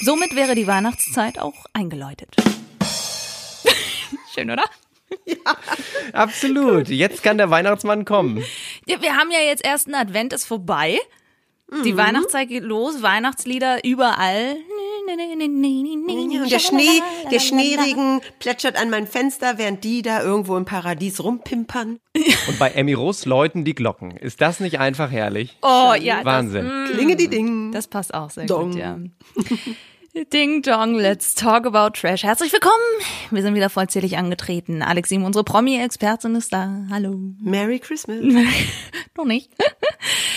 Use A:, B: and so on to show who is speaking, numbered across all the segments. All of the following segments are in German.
A: Somit wäre die Weihnachtszeit auch eingeläutet. Schön, oder?
B: Absolut. Jetzt kann der Weihnachtsmann kommen.
A: Ja, wir haben ja jetzt ersten Advent ist vorbei. Die Weihnachtszeit geht los, Weihnachtslieder überall.
C: Und der Schnee, der Schneeregen plätschert an mein Fenster, während die da irgendwo im Paradies rumpimpern.
B: Und bei Emmy Russ läuten die Glocken. Ist das nicht einfach herrlich?
A: Oh ja,
B: Wahnsinn.
C: Klinge die Ding.
A: Das passt auch sehr
C: Dong.
A: gut, ja. Ding Dong, let's talk about Trash. Herzlich willkommen. Wir sind wieder vollzählig angetreten. Alexim, unsere Promi-Expertin ist da. Hallo.
C: Merry Christmas.
A: Noch nicht.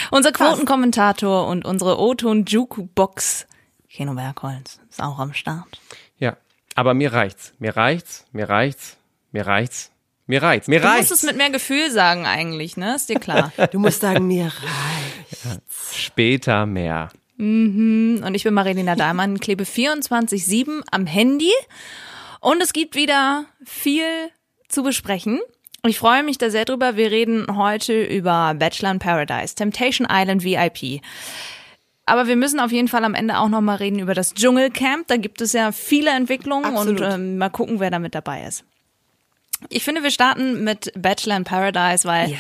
A: Unser Quotenkommentator und unsere O-Ton Jukebox, Keno Bergholz, ist auch am Start.
B: Ja. Aber mir reicht's. Mir reicht's. Mir reicht's. Mir reicht's. Mir reicht's. Mir
A: Du musst
B: reicht's.
A: es mit mehr Gefühl sagen eigentlich, ne? Ist dir klar.
C: Du musst sagen, mir reicht.
B: Später mehr.
A: Und ich bin Marilena Dahlmann, klebe 24-7 am Handy. Und es gibt wieder viel zu besprechen. Ich freue mich da sehr drüber. Wir reden heute über Bachelor in Paradise, Temptation Island VIP. Aber wir müssen auf jeden Fall am Ende auch nochmal reden über das Dschungelcamp. Da gibt es ja viele Entwicklungen
C: Absolut.
A: und ähm, mal gucken, wer da mit dabei ist. Ich finde, wir starten mit Bachelor in Paradise, weil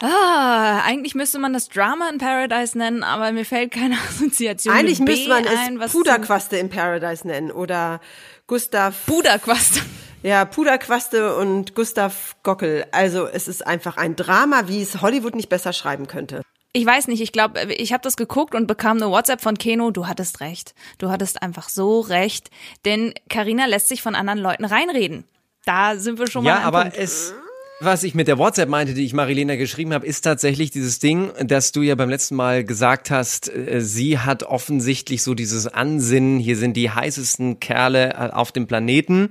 A: Ah, eigentlich müsste man das Drama in Paradise nennen, aber mir fällt keine Assoziation
C: Eigentlich
A: mit B
C: müsste man
A: ein,
C: es
A: was
C: Puderquaste in Paradise nennen oder Gustav.
A: Puderquast.
C: Ja, Puderquaste und Gustav Gockel. Also es ist einfach ein Drama, wie es Hollywood nicht besser schreiben könnte.
A: Ich weiß nicht, ich glaube, ich habe das geguckt und bekam eine WhatsApp von Keno, du hattest recht. Du hattest einfach so recht, denn Karina lässt sich von anderen Leuten reinreden. Da sind wir schon mal
B: Ja, aber
A: Punkt.
B: es. Was ich mit der WhatsApp meinte, die ich Marilena geschrieben habe, ist tatsächlich dieses Ding, dass du ja beim letzten Mal gesagt hast, äh, sie hat offensichtlich so dieses Ansinnen, hier sind die heißesten Kerle äh, auf dem Planeten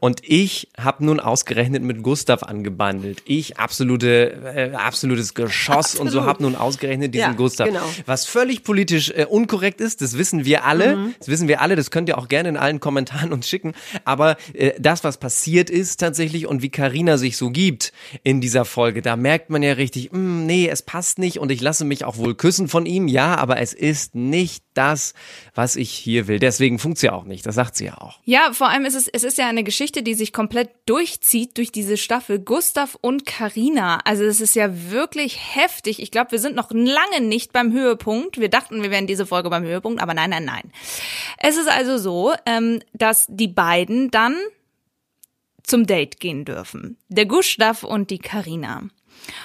B: und ich habe nun ausgerechnet mit Gustav angebandelt. Ich absolute äh, absolutes Geschoss und so
C: Absolut.
B: habe nun ausgerechnet diesen
C: Ja,
B: Gustav.
C: genau.
B: Was völlig politisch äh, unkorrekt ist, das wissen wir alle. Das wissen wir alle, das könnt ihr auch gerne in allen Kommentaren uns schicken. Aber äh, das, was passiert ist tatsächlich und wie Karina sich so gibt in dieser Folge, da merkt man ja richtig, "Mm, nee, es passt nicht und ich lasse mich auch wohl küssen von ihm, ja, aber es ist nicht das, was ich hier will. Deswegen funkt's ja auch nicht, das sagt sie ja auch.
A: Ja, vor allem ist es, es ist ja eine Geschichte, die sich komplett durchzieht durch diese Staffel. Gustav und Karina. Also es ist ja wirklich heftig. Ich glaube, wir sind noch lange nicht beim Höhepunkt. Wir dachten, wir wären diese Folge beim Höhepunkt, aber nein, nein, nein. Es ist also so, ähm, dass die beiden dann zum Date gehen dürfen. Der Gustav und die Karina.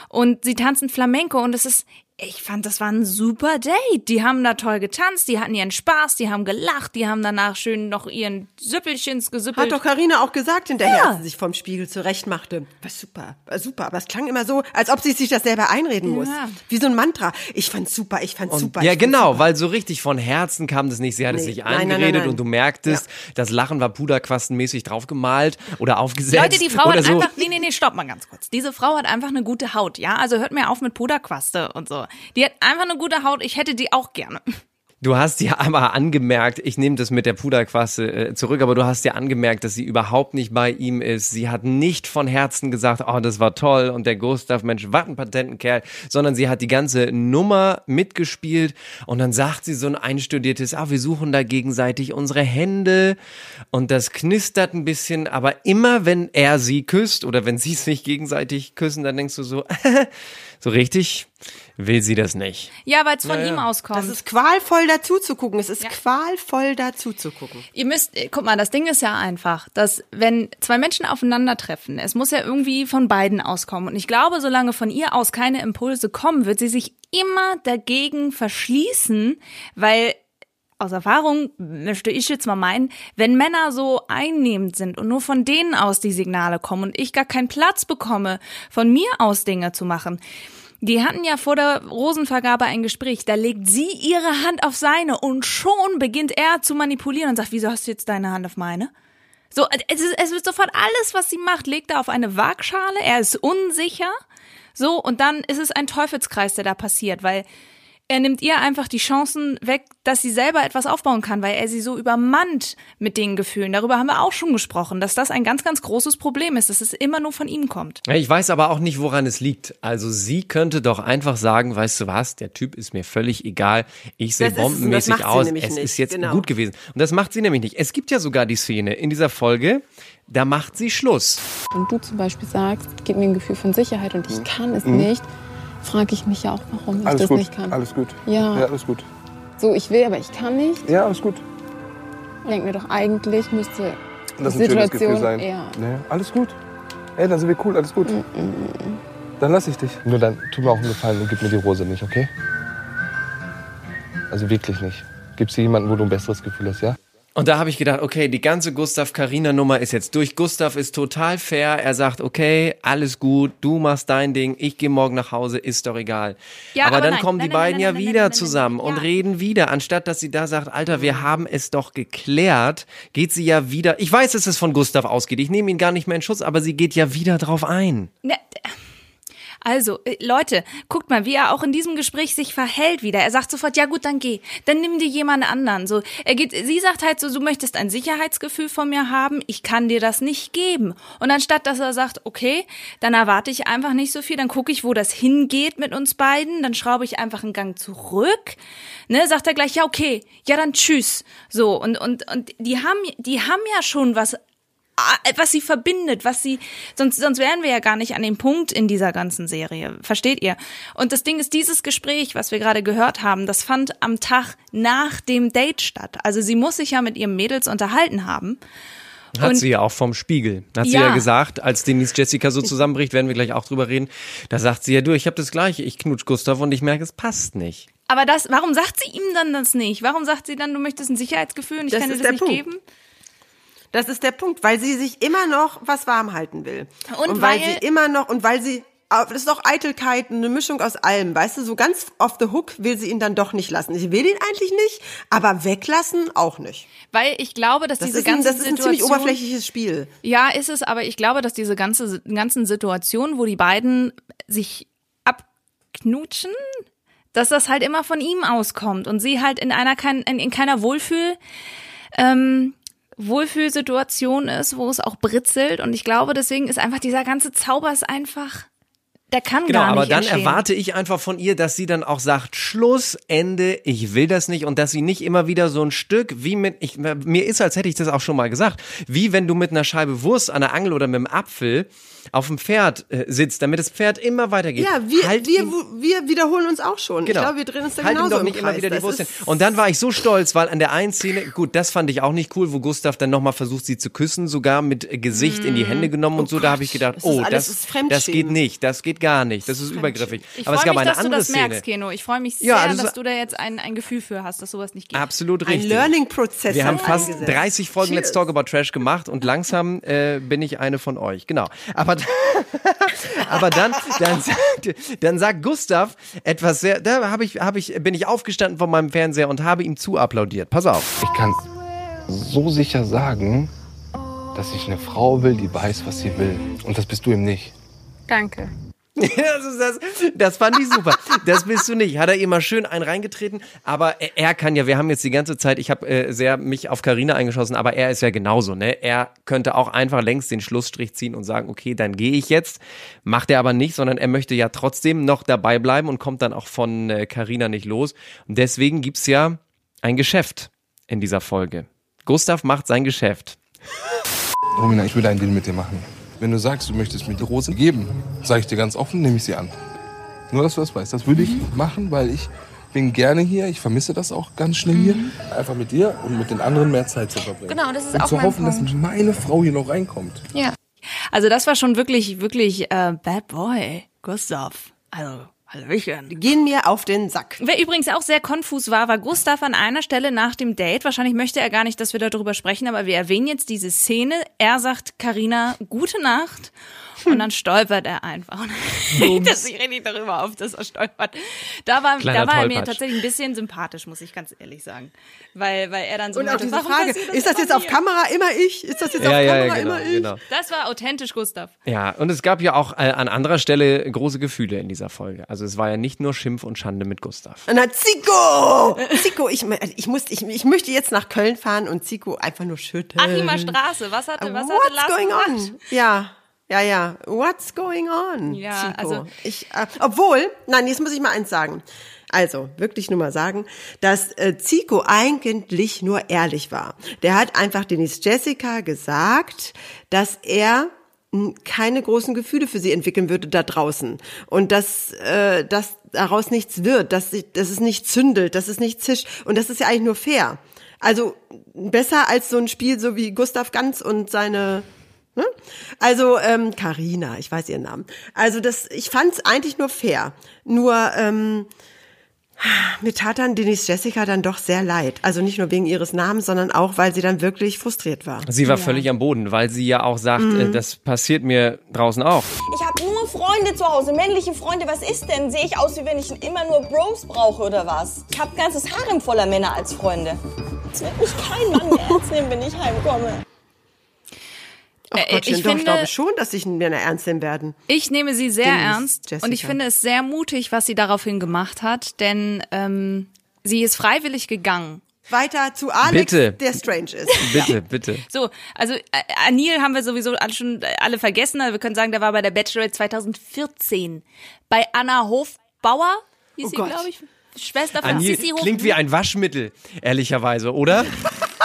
A: Und sie tanzen Flamenco und es ist, ich fand, das war ein super Date. Die haben da toll getanzt, die hatten ihren Spaß, die haben gelacht, die haben danach schön noch ihren Süppelchens gesüppelt.
C: Hat doch Karina auch gesagt hinterher,
A: Ja.
C: als sie sich vom Spiegel zurecht machte. War super, war super. Aber es klang immer so, als ob sie sich das selber einreden muss.
A: Ja.
C: Wie so ein Mantra. Ich fand's super, ich fand's super.
B: ja, genau,
C: super.
B: weil so richtig von Herzen kam das nicht. Sie hat es
C: Nee.
B: nicht
C: Nein, nein,
B: eingeredet
C: nein, nein.
B: und du merktest, das Lachen war puderquastenmäßig draufgemalt oder aufgesetzt.
A: Leute, die Frau
B: oder
A: hat
B: so.
A: einfach, nee, nee, nee, stopp mal ganz kurz. Diese Frau hat einfach eine gute Haut, ja? Also hört mir auf mit Puderquaste und so. Die hat einfach eine gute Haut, ich hätte die auch gerne.
B: Du hast ja aber angemerkt, ich nehme das mit der Puderquaste äh, zurück, aber du hast ja angemerkt, dass sie überhaupt nicht bei ihm ist. Sie hat nicht von Herzen gesagt, oh, das war toll und der Gustav, Mensch, was ein Patentenkerl, sondern sie hat die ganze Nummer mitgespielt und dann sagt sie so ein einstudiertes, ah, wir suchen da gegenseitig unsere Hände und das knistert ein bisschen, aber immer wenn er sie küsst oder wenn sie sich gegenseitig küssen, dann denkst du so, so richtig will sie das nicht.
A: Ja, weil es von ihm auskommt.
C: Das ist qualvoll dazu zu gucken. Es ist qualvoll dazu zu gucken.
A: Ihr müsst, äh, guck mal, das Ding ist ja einfach, dass wenn zwei Menschen aufeinandertreffen, es muss ja irgendwie von beiden auskommen. Und ich glaube, solange von ihr aus keine Impulse kommen, wird sie sich immer dagegen verschließen, weil aus Erfahrung möchte ich jetzt mal meinen, wenn Männer so einnehmend sind und nur von denen aus die Signale kommen und ich gar keinen Platz bekomme, von mir aus Dinge zu machen, Die hatten ja vor der Rosenvergabe ein Gespräch. Da legt sie ihre Hand auf seine und schon beginnt er zu manipulieren und sagt, wieso hast du jetzt deine Hand auf meine? So, es, ist, es wird sofort alles, was sie macht, legt er auf eine Waagschale. Er ist unsicher. So, und dann ist es ein Teufelskreis, der da passiert, weil er nimmt ihr einfach die Chancen weg, dass sie selber etwas aufbauen kann, weil er sie so übermannt mit den Gefühlen. Darüber haben wir auch schon gesprochen, dass das ein ganz, ganz großes Problem ist, dass es immer nur von ihm kommt.
B: Ich weiß aber auch nicht, woran es liegt. Also sie könnte doch einfach sagen, weißt du was, der Typ ist mir völlig egal. Ich sehe bombenmäßig aus. Es
C: nicht.
B: ist jetzt
C: Genau.
B: gut gewesen. Und das macht sie nämlich nicht. Es gibt ja sogar die Szene in dieser Folge, da macht sie Schluss.
D: Wenn du zum Beispiel sagst, gib mir ein Gefühl von Sicherheit und ich kann es nicht, frage ich mich ja auch, warum ich
E: Alles
D: das
E: gut,
D: nicht kann.
E: alles gut.
D: Ja.
E: ja, alles gut.
D: So, ich will, aber ich kann nicht.
E: Ja, alles gut.
D: Denk mir doch, eigentlich müsste
E: Das ist
D: die
E: ein schönes Gefühl
D: Situation
E: sein.
D: eher.
E: Nee, alles gut. Ey, dann sind wir cool, alles gut. Dann lass ich dich. Nur dann tu mir auch einen Gefallen und gib mir die Rose nicht, okay? Also wirklich nicht. Gib sie jemanden, wo du ein besseres Gefühl hast, ja?
B: Und da habe ich gedacht, okay, die ganze Gustav-Karina-Nummer ist jetzt durch. Gustav ist total fair. Er sagt, okay, alles gut, du machst dein Ding, ich gehe morgen nach Hause, ist doch egal.
A: Ja,
B: aber,
A: aber
B: dann
A: nein,
B: kommen
A: nein,
B: die
A: nein,
B: beiden ja wieder zusammen und
A: ja.
B: reden wieder. Anstatt dass sie da sagt, Alter, wir haben es doch geklärt, geht sie ja wieder. Ich weiß, dass es von Gustav ausgeht. Ich nehme ihn gar nicht mehr in Schutz, aber sie geht ja wieder drauf ein.
A: Ne, Also, äh, Leute, guckt mal, wie er auch in diesem Gespräch sich verhält wieder. Er sagt sofort, ja gut, dann geh. Dann nimm dir jemand anderen. So, er geht, sie sagt halt so, du möchtest ein Sicherheitsgefühl von mir haben, ich kann dir das nicht geben. Und anstatt, dass er sagt, okay, dann erwarte ich einfach nicht so viel, dann gucke ich, wo das hingeht mit uns beiden, dann schraube ich einfach einen Gang zurück. Ne, sagt er gleich, ja, okay, ja, dann tschüss. So, und, und, und die haben, die haben ja schon was was sie verbindet, was sie, sonst, sonst wären wir ja gar nicht an dem Punkt in dieser ganzen Serie. Versteht ihr? Und das Ding ist, dieses Gespräch, was wir gerade gehört haben, das fand am Tag nach dem Date statt. Also sie muss sich ja mit ihrem Mädels unterhalten haben.
B: Hat
A: Und-
B: sie ja auch vom Spiegel. Hat sie
A: Ja.
B: ja gesagt, als Denise Jessica so zusammenbricht, werden wir gleich auch drüber reden. Da sagt sie ja, du, ich habe das Gleiche, ich knutsch Gustav und ich merke, es passt nicht.
A: Aber das, warum sagt sie ihm dann das nicht? Warum sagt sie dann, du möchtest ein Sicherheitsgefühl und ich
C: Das
A: kann dir das nicht
C: Punkt.
A: geben?
C: Das ist der Punkt, weil sie sich immer noch was warm halten will.
A: Und
C: weil,
A: weil-
C: sie immer noch, und weil sie, das ist doch Eitelkeit, eine Mischung aus allem, weißt du, so ganz off the hook will sie ihn dann doch nicht lassen. Sie will ihn eigentlich nicht, aber weglassen auch nicht.
A: Weil ich glaube, dass
C: Das,
A: diese ganze
C: das ist ein ziemlich
A: Situation-
C: oberflächliches Spiel.
A: Ja, ist es, aber ich glaube, dass diese ganze, ganzen Situationen, wo die beiden sich abknutschen, dass das halt immer von ihm auskommt und sie halt in einer in, in keiner Wohlfühl ähm, Wohlfühlsituation ist, wo es auch britzelt. Und ich glaube, deswegen ist einfach dieser ganze Zauber ist einfach der kann
B: Genau,
A: gar nicht
B: aber dann
A: entstehen.
B: erwarte ich einfach von ihr, dass sie dann auch sagt, Schluss, Ende, ich will das nicht und dass sie nicht immer wieder so ein Stück wie mit, ich, mir ist, als hätte ich das auch schon mal gesagt, wie wenn du mit einer Scheibe Wurst an der Angel oder mit einem Apfel auf dem Pferd äh, sitzt, damit das Pferd immer weitergeht.
C: Ja, wir,
B: Halt
C: wir,
B: ihn-
C: wir wiederholen uns auch schon.
B: Genau.
C: Ich glaube, wir drehen uns da
B: halt
C: genauso
B: doch nicht
C: im
B: immer wieder die Wurst hin. Und dann war ich so stolz, weil an der einen Szene, gut, das fand ich auch nicht cool, wo Gustav dann nochmal versucht, sie zu küssen, sogar mit Gesicht in die Hände genommen und so. Da habe ich gedacht,
C: das
B: oh, das,
C: das ist
B: das
C: Fremdschämen.
B: geht nicht, das geht gar nicht, das ist übergriffig.
A: ich
B: Aber es
A: freue
B: gab
A: mich,
B: eine
A: dass du das
B: Szene.
A: merkst, Keno. Ich freue mich sehr,
B: Ja, das
A: dass du da jetzt ein, ein Gefühl für hast, dass sowas nicht geht.
B: Absolut
C: Ein
B: richtig.
C: Learning-Prozess.
B: Wir haben fast
C: eingesetzt.
B: 30 Folgen Let's Talk About Trash gemacht und langsam äh, bin ich eine von euch. Genau. Aber, aber dann, dann, sagt, dann sagt Gustav etwas sehr, da habe ich, habe ich, bin ich aufgestanden von meinem Fernseher und habe ihm zu applaudiert. Pass auf.
E: Ich kann so sicher sagen, dass ich eine Frau will, die weiß, was sie will. Und das bist du eben nicht.
D: Danke.
B: Das, ist das, das fand ich super. Das bist du nicht. Hat er immer schön einen reingetreten. Aber er, er kann ja, wir haben jetzt die ganze Zeit, ich habe äh, sehr mich auf Karina eingeschossen, aber er ist ja genauso. Ne? Er könnte auch einfach längst den Schlussstrich ziehen und sagen, okay, dann gehe ich jetzt. Macht er aber nicht, sondern er möchte ja trotzdem noch dabei bleiben und kommt dann auch von äh, Carina nicht los. Und deswegen gibt's ja ein Geschäft in dieser Folge. Gustav macht sein Geschäft.
E: Romina, ich will einen Deal mit dir machen. Wenn du sagst, du möchtest mir die Rose geben, sage ich dir ganz offen, nehme ich sie an. Nur, dass du das weißt. Das würde ich machen, weil ich bin gerne hier. Ich vermisse das auch ganz schnell hier. Einfach mit dir und mit den anderen mehr Zeit zu verbringen.
D: Genau, das ist
E: und
D: auch
E: zu
D: mein
E: hoffen,
D: Punkt.
E: dass meine Frau hier noch reinkommt.
D: Ja.
A: Also das war schon wirklich, wirklich äh, Bad Boy, Gustav. Also
C: Hallöchen. Die gehen mir auf den Sack.
A: Wer übrigens auch sehr konfus war, war Gustav an einer Stelle nach dem Date. Wahrscheinlich möchte er gar nicht, dass wir darüber sprechen, aber wir erwähnen jetzt diese Szene. Er sagt Karina gute Nacht und dann stolpert er einfach. Das ich richtig darüber auf, dass er stolpert. Da war,
B: Kleiner
A: da war er mir tatsächlich ein bisschen sympathisch, muss ich ganz ehrlich sagen. Weil, weil er dann so
C: Und auch
A: meinte,
C: diese
A: warum
C: Frage,
A: passiert
C: ist das jetzt auf? Kamera immer ich? Ist das jetzt
B: Ja,
C: auf
B: ja,
C: Kamera
B: ja, genau,
C: immer ich?
B: genau.
A: Das war authentisch, Gustav.
B: Ja, und es gab ja auch äh, an anderer Stelle große Gefühle in dieser Folge. Also es war ja nicht nur Schimpf und Schande mit Gustav.
C: Na, Zico! Zico, ich, ich, muss, ich, ich möchte jetzt nach Köln fahren und Zico einfach nur schütteln.
A: Achimer Straße, was hatte, was hatte
C: What's
A: Lars
C: going
A: gemacht?
C: on? Ja, ja, ja. What's going on?
A: Ja,
C: Zico?
A: also-
C: ich, äh, obwohl, nein, jetzt muss ich mal eins sagen. Also, wirklich nur mal sagen, dass äh, Zico eigentlich nur ehrlich war. Der hat einfach Denise Jessica gesagt, dass er keine großen Gefühle für sie entwickeln würde da draußen und dass äh, dass daraus nichts wird, dass, sie- dass es nicht zündelt, dass es nicht zischt und das ist ja eigentlich nur fair. Also besser als so ein Spiel so wie Gustav Ganz und seine Ne? Also ähm, Carina, ich weiß ihren Namen. Also das, ich fand es eigentlich nur fair. Nur ähm, mir tat dann Denise Jessica dann doch sehr leid. Also nicht nur wegen ihres Namens, sondern auch, weil sie dann wirklich frustriert war.
B: Sie war völlig am Boden, weil sie ja auch sagt, äh, das passiert mir draußen auch.
F: Ich habe nur Freunde zu Hause, männliche Freunde. Was ist denn? Sehe ich aus, wie wenn ich immer nur Bros brauche oder was? Ich habe ein ganzes Harem voller Männer als Freunde. Es wird mich kein Mann mehr ernst nehmen, wenn ich heimkomme.
C: Oh
A: Äh,
C: Gottchen,
A: ich
C: doch, ich glaube schon, dass sich Männer ernst nehmen werden.
A: Ich nehme sie sehr
C: Denise,
A: ernst
C: Jessica.
A: und ich finde es sehr mutig, was sie daraufhin gemacht hat, denn ähm, sie ist freiwillig gegangen.
C: Weiter zu Alex,
B: Bitte.
C: der strange ist.
B: Bitte, bitte.
A: So, also äh, Anil haben wir sowieso alle schon äh, alle vergessen. Also wir können sagen, der war bei der Bachelorette 2014 bei Anna Hofbauer, hieß
C: Oh
A: sie, glaube ich, Schwester von
B: Anil
A: Sissi Hof.
B: klingt wie ein Waschmittel, ehrlicherweise, oder?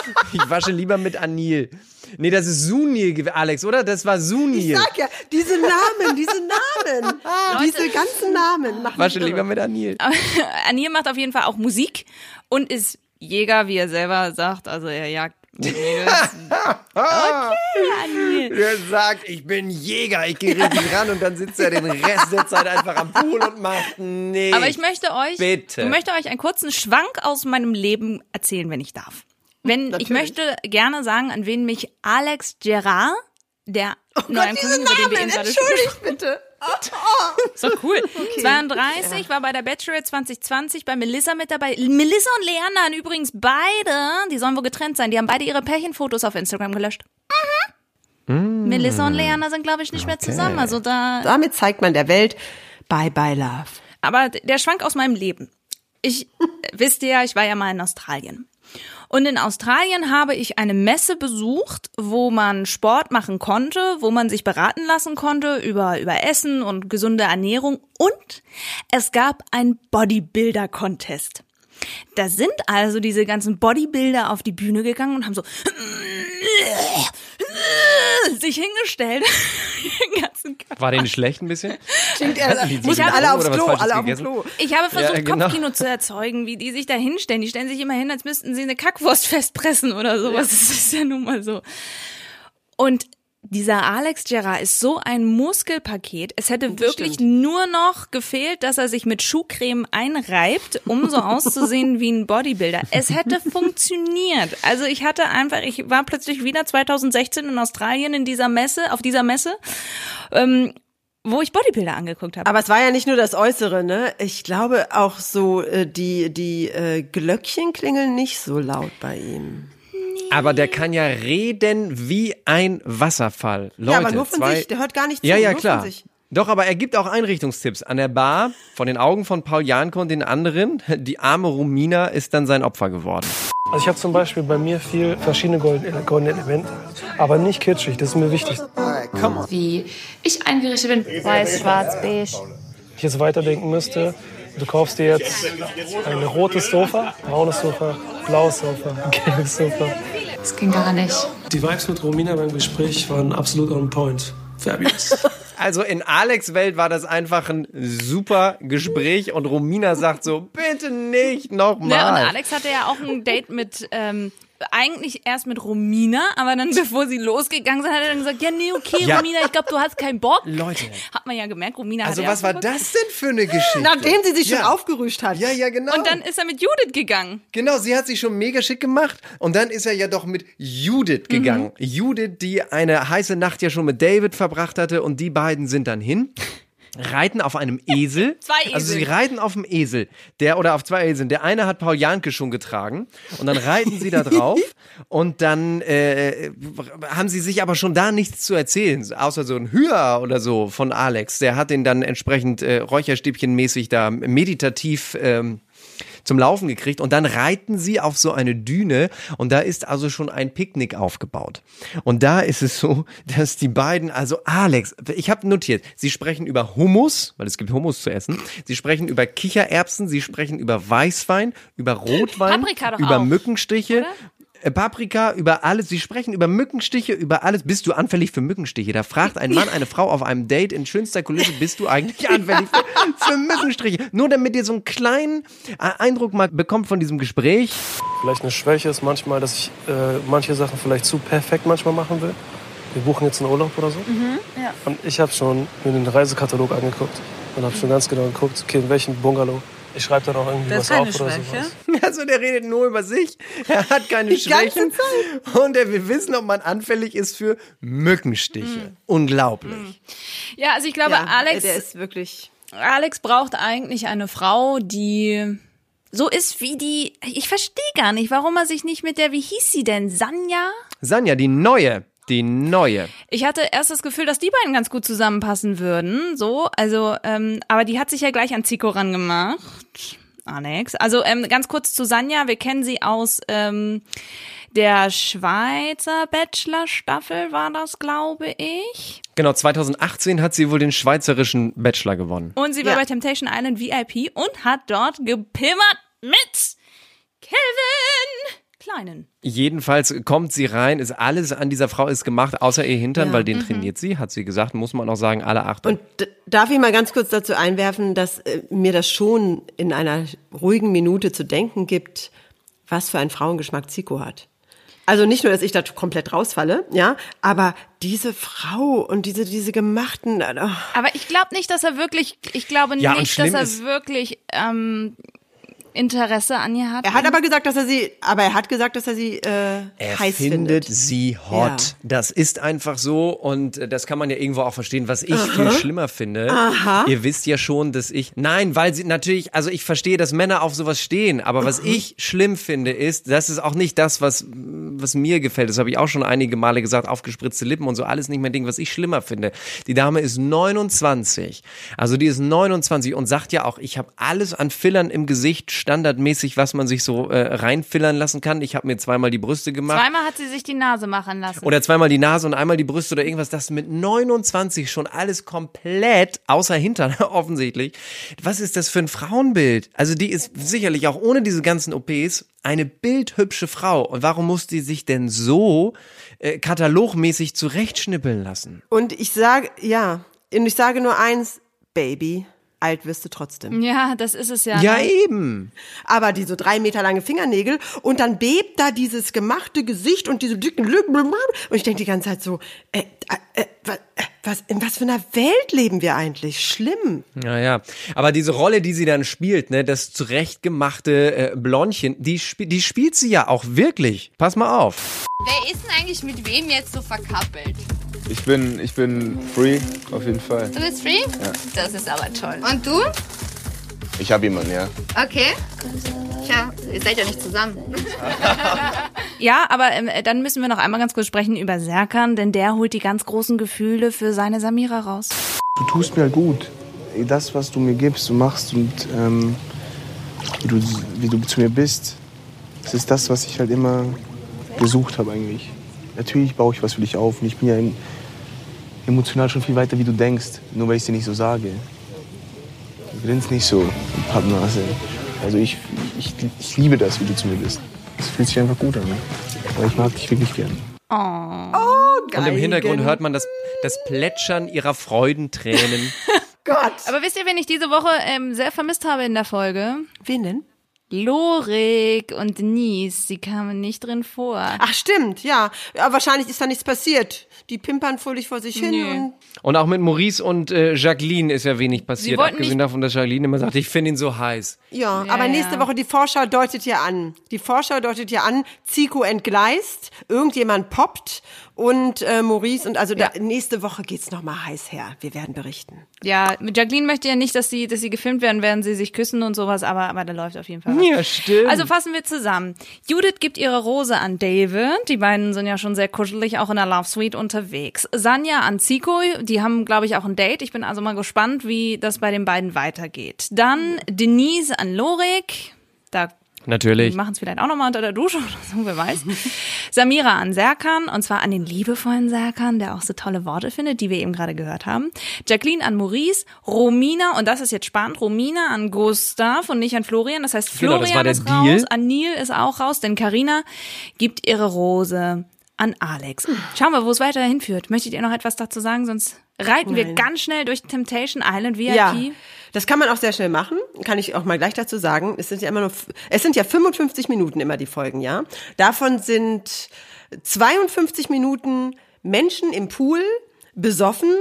B: ich wasche lieber mit Anil. Nee, das ist Sunil, Alex, oder? Das war
C: Ich
B: Sunil.
C: sag ja, diese Namen, diese Namen, diese ganzen Namen machen
B: Wasche lieber mit Anil.
A: Anil macht auf jeden Fall auch Musik und ist Jäger, wie er selber sagt. Also er jagt Mädels. Okay, Anil.
B: Er sagt, ich bin Jäger, ich gehe richtig ran und dann sitzt er den Rest der Zeit einfach am Pool und macht nichts.
A: Aber ich möchte euch,
B: Bitte.
A: ich möchte euch einen kurzen Schwank aus meinem Leben erzählen, wenn ich darf. Wenn ich möchte gerne sagen, an wen mich Alex Gerard, der neue
C: Gott, diese
A: Kollege, über den wir
C: Namen,
A: eben gerade
C: entschuldigt bitte.
A: So cool. 32 war bei der Bachelorette 2020 bei Melissa mit dabei. Melissa und Leander übrigens beide, die sollen wohl getrennt sein. Die haben beide ihre Pärchenfotos auf Instagram gelöscht. Mhm. Melissa und Leander sind, glaube ich, nicht mehr zusammen. Also da.
C: Damit zeigt man der Welt, bye bye love.
A: Aber der Schwank aus meinem Leben. Ich wisst ihr ja, ich war ja mal in Australien. Und in Australien habe ich eine Messe besucht, wo man Sport machen konnte, wo man sich beraten lassen konnte über, über Essen und gesunde Ernährung. Und es gab einen Bodybuilder-Contest. Da sind also diese ganzen Bodybuilder auf die Bühne gegangen und haben so sich hingestellt.
B: War den schlecht ein bisschen?
C: Klingt eher, muss
B: sind
C: alle aufs Klo, alle auf? Klo.
A: Ich habe versucht,
B: Ja, genau.
A: Kopfkino zu erzeugen, wie die sich da hinstellen. Die stellen sich immer hin, als müssten sie eine Kackwurst festpressen oder sowas. Das ist ja nun mal so. Und dieser Alex Gerard ist so ein Muskelpaket. Es hätte wirklich
C: stimmt.
A: nur noch gefehlt, dass er sich mit Schuhcreme einreibt, um so auszusehen wie ein Bodybuilder. Es hätte funktioniert. Also ich hatte einfach, ich war plötzlich wieder 2016 in Australien in dieser Messe, auf dieser Messe, ähm, wo ich Bodybuilder angeguckt habe.
C: Aber es war ja nicht nur das Äußere, ne? Ich glaube auch so, äh, die, die äh, Glöckchen klingeln nicht so laut bei ihm.
B: Aber der kann ja reden wie ein Wasserfall. Leute,
C: ja, aber nur von
B: zwei,
C: sich, der hört gar nicht
B: Ja,
C: zu.
B: ja,
C: nur
B: klar.
C: Von sich.
B: Doch, aber er gibt auch Einrichtungstipps. An der Bar, von den Augen von Paul Janke und den anderen, die arme Romina ist dann sein Opfer geworden.
G: Also ich habe zum Beispiel bei mir viel verschiedene goldene, goldene Elemente, aber nicht kitschig, das ist mir wichtig.
H: wie ich eingerichtet bin. Weiß, schwarz, beige.
G: Wenn ich jetzt weiterdenken müsste, du kaufst dir jetzt ein rotes Sofa, braunes Sofa, blaues Sofa, gelbes Sofa.
H: Das ging gar nicht.
G: Die Vibes mit Romina beim Gespräch waren absolut on point. Fabulous.
B: Also in Alex Welt war das einfach ein super Gespräch und Romina sagt so, bitte nicht
A: Ne, und
B: nochmal.
A: Alex hatte ja auch ein Date mit ähm, eigentlich erst mit Romina, aber dann, bevor sie losgegangen sind, hat er dann gesagt, ja, nee, okay,
B: Ja.
A: Romina, ich glaube, du hast keinen Bock.
B: Leute.
A: Hat man ja gemerkt, Romina
B: Also
A: hat ja
B: was war
A: Bock.
B: das denn für eine Geschichte?
C: Nachdem sie sich schon
B: Ja.
C: aufgerüscht hat.
B: Ja, ja, genau.
A: Und dann ist er mit Judith gegangen.
B: Genau, sie hat sich schon mega schick gemacht und dann ist er ja doch mit Judith gegangen. Judith, die eine heiße Nacht ja schon mit David verbracht hatte und die beiden sind dann hin. Reiten auf einem Esel.
A: Zwei Esel.
B: Also sie reiten auf dem Esel. Der oder auf zwei Eseln. Der eine hat Paul Janke schon getragen. Und dann reiten sie da drauf. und dann äh, haben sie sich aber schon da nichts zu erzählen. Außer so ein Hüa oder so von Alex. Der hat den dann entsprechend äh, Räucherstäbchenmäßig da meditativ ähm, zum Laufen gekriegt und dann reiten sie auf so eine Düne und da ist also schon ein Picknick aufgebaut. Und da ist es so, dass die beiden, also Alex, ich habe notiert, sie sprechen über Hummus, weil es gibt Hummus zu essen, sie sprechen über Kichererbsen, sie sprechen über Weißwein, über Rotwein, über
A: auch,
B: Mückenstiche.
A: oder?
B: Äh, Paprika, über alles. Sie sprechen über Mückenstiche, über alles. Bist du anfällig für Mückenstiche? Da fragt ein Mann eine Frau auf einem Date in schönster Kulisse, bist du eigentlich anfällig für, für Mückenstriche? Nur damit ihr so einen kleinen äh, Eindruck mal bekommt von diesem Gespräch.
G: Vielleicht eine Schwäche ist manchmal, dass ich äh, manche Sachen vielleicht zu perfekt manchmal machen will. Wir buchen jetzt einen Urlaub oder so.
A: ja.
G: Und ich habe schon mir den Reisekatalog angeguckt und habe schon ganz genau geguckt, okay, in welchem Bungalow. Ich schreibe dann auch irgendwie
I: Das
G: was auf oder
I: Schwäche.
G: sowas.
B: Also der redet nur über sich. Er hat keine
C: Die ganze
B: Schwächen. Und er will wissen, ob man anfällig ist für Mückenstiche. Unglaublich.
A: Ja, also ich glaube,
C: Ja,
A: Alex,
C: der ist wirklich.
A: Alex braucht eigentlich eine Frau, die so ist wie die. Ich verstehe gar nicht, warum er sich nicht mit der, wie hieß sie denn? Sanja?
B: Sanja, die neue. Die neue.
A: Ich hatte erst das Gefühl, dass die beiden ganz gut zusammenpassen würden. So, also, ähm, aber die hat sich ja gleich an Zico rangemacht. Alex. Also ähm, ganz kurz zu Sanja. Wir kennen sie aus ähm, der Schweizer Bachelor-Staffel, war das, glaube ich.
B: Genau, 2018 hat sie wohl den schweizerischen Bachelor gewonnen.
A: Und sie war
C: Ja.
A: bei Temptation Island VIP und hat dort gepimmert mit Kelvin Kleinen.
B: Jedenfalls kommt sie rein, ist alles an dieser Frau ist gemacht, außer ihr Hintern,
C: Ja.
B: weil den trainiert sie, hat sie gesagt, muss man auch sagen, alle Achtung.
C: Und darf ich mal ganz kurz dazu einwerfen, dass äh, mir das schon in einer ruhigen Minute zu denken gibt, was für einen Frauengeschmack Zico hat. Also nicht nur, dass ich da komplett rausfalle, ja, aber diese Frau und diese diese gemachten, äh, oh,
A: Aber ich glaube nicht, dass er wirklich, ich glaube
B: Ja,
A: nicht, dass er wirklich ähm, Interesse an ihr hat.
C: er hat aber gesagt, dass er sie, aber er hat gesagt, dass er sie äh,
B: Er
C: heiß
B: findet
C: findet.
B: sie hot.
C: Ja.
B: Das ist einfach so und äh, das kann man ja irgendwo auch verstehen, was ich viel schlimmer finde. Ihr wisst ja schon, dass ich nein, weil sie natürlich, also ich verstehe, dass Männer auf sowas stehen, aber was ich schlimm finde ist, das ist auch nicht das, was was mir gefällt. Das habe ich auch schon einige Male gesagt, aufgespritzte Lippen und so alles nicht mein Ding, was ich schlimmer finde. Die Dame ist 29. Also die ist 29 und sagt ja auch, ich habe alles an Fillern im Gesicht standardmäßig, was man sich so äh, reinfillern lassen kann. Ich habe mir zweimal die Brüste gemacht.
A: Zweimal hat sie sich die Nase machen lassen.
B: Oder zweimal die Nase und einmal die Brüste oder irgendwas, das mit 29 schon alles komplett, außer Hintern offensichtlich. Was ist das für ein Frauenbild? Also die ist sicherlich auch ohne diese ganzen OPs eine bildhübsche Frau. Und warum muss die sich denn so äh, katalogmäßig zurechtschnippeln lassen?
C: Und ich sage, ja, und ich sage nur eins, Baby, alt wirst du trotzdem.
A: ja, das ist es ja.
B: Ja,
A: ne?
B: eben.
C: Aber die so drei Meter lange Fingernägel und dann bebt da dieses gemachte Gesicht und diese dicken Lücken. Und ich denke die ganze Zeit so, äh, äh, äh, was, äh, was, in was für einer Welt leben wir eigentlich? Schlimm.
B: Naja, aber diese Rolle, die sie dann spielt, ne, das zurechtgemachte äh, Blondchen, die, sp die spielt sie ja auch wirklich. Pass mal auf.
J: Wer ist denn eigentlich mit wem jetzt so verkappelt?
K: Ich bin, ich bin free, auf jeden Fall.
J: Du bist free?
K: Ja.
J: Das ist aber toll. Und du?
K: Ich habe jemanden, ja.
J: Okay. Tja, ihr seid ja nicht zusammen.
A: Ja, aber ähm, dann müssen wir noch einmal ganz kurz sprechen über Serkan, denn der holt die ganz großen Gefühle für seine Samira raus.
L: Du tust mir gut. Das, was du mir gibst, du machst und ähm, wie, du, wie du zu mir bist, das ist das, was ich halt immer gesucht habe eigentlich. Natürlich baue ich was für dich auf und ich bin ja em- emotional schon viel weiter, wie du denkst, nur weil ich es dir nicht so sage. Du grinst nicht so, Pappnase. Also ich, ich, ich liebe das, wie du zu mir bist. Es fühlt sich einfach gut an. Aber ich mag dich wirklich gern.
A: Oh,
B: Und im Hintergrund hört man das, das Plätschern ihrer Freudentränen.
C: Gott.
A: Aber wisst ihr, wen ich diese Woche ähm, sehr vermisst habe in der Folge?
C: Wen denn?
A: Lorik und Denise, die kamen nicht drin vor.
C: Ach stimmt, ja. ja. Wahrscheinlich ist da nichts passiert. Die pimpern fröhlich vor sich hin
A: Nö.
C: und
B: Und auch mit Maurice und äh, Jacqueline ist ja wenig passiert.
A: wollten
B: Abgesehen davon, dass Jacqueline immer sagt, ich finde ihn so heiß.
C: Ja,
A: Ja,
C: aber nächste
A: ja.
C: Woche die Vorschau deutet ja an. Die Vorschau deutet ja an, Zico entgleist, irgendjemand poppt und äh, Maurice und also da, nächste Woche geht's noch mal heiß her. Wir werden berichten.
A: Ja, mit Jacqueline möchte ja nicht, dass sie, dass sie gefilmt werden, während sie sich küssen und sowas, aber, aber da läuft auf jeden Fall was.
B: Ja, stimmt.
A: Also fassen wir zusammen. Judith gibt ihre Rose an David. Die beiden sind ja schon sehr kuschelig, auch in der Love Suite unterwegs. Sanja an Zico. Die haben, glaube ich, auch ein Date. Ich bin also mal gespannt, wie das bei den beiden weitergeht. Dann Denise an Lorik. Da
B: Natürlich.
A: die machen es vielleicht auch nochmal unter der Dusche oder so, wer weiß. Samira an Serkan, und zwar an den liebevollen Serkan, der auch so tolle Worte findet, die wir eben gerade gehört haben. Jacqueline an Maurice, Romina, und das ist jetzt spannend, Romina an Gustav und nicht an Florian. Das heißt,
B: Genau,
A: Florian
B: das war der
A: ist
B: Deal.
A: raus, an Neil ist auch raus, denn Karina gibt ihre Rose an Alex. Schauen wir, wo es weiter hinführt. Möchtet ihr noch etwas dazu sagen? Sonst reiten wir
C: Nein.
A: ganz schnell durch Temptation Island VIP.
C: Ja, das kann man auch sehr schnell machen. Kann ich auch mal gleich dazu sagen. Es sind ja immer nur, es sind ja 55 Minuten immer die Folgen, ja. Davon sind 52 Minuten Menschen im Pool besoffen,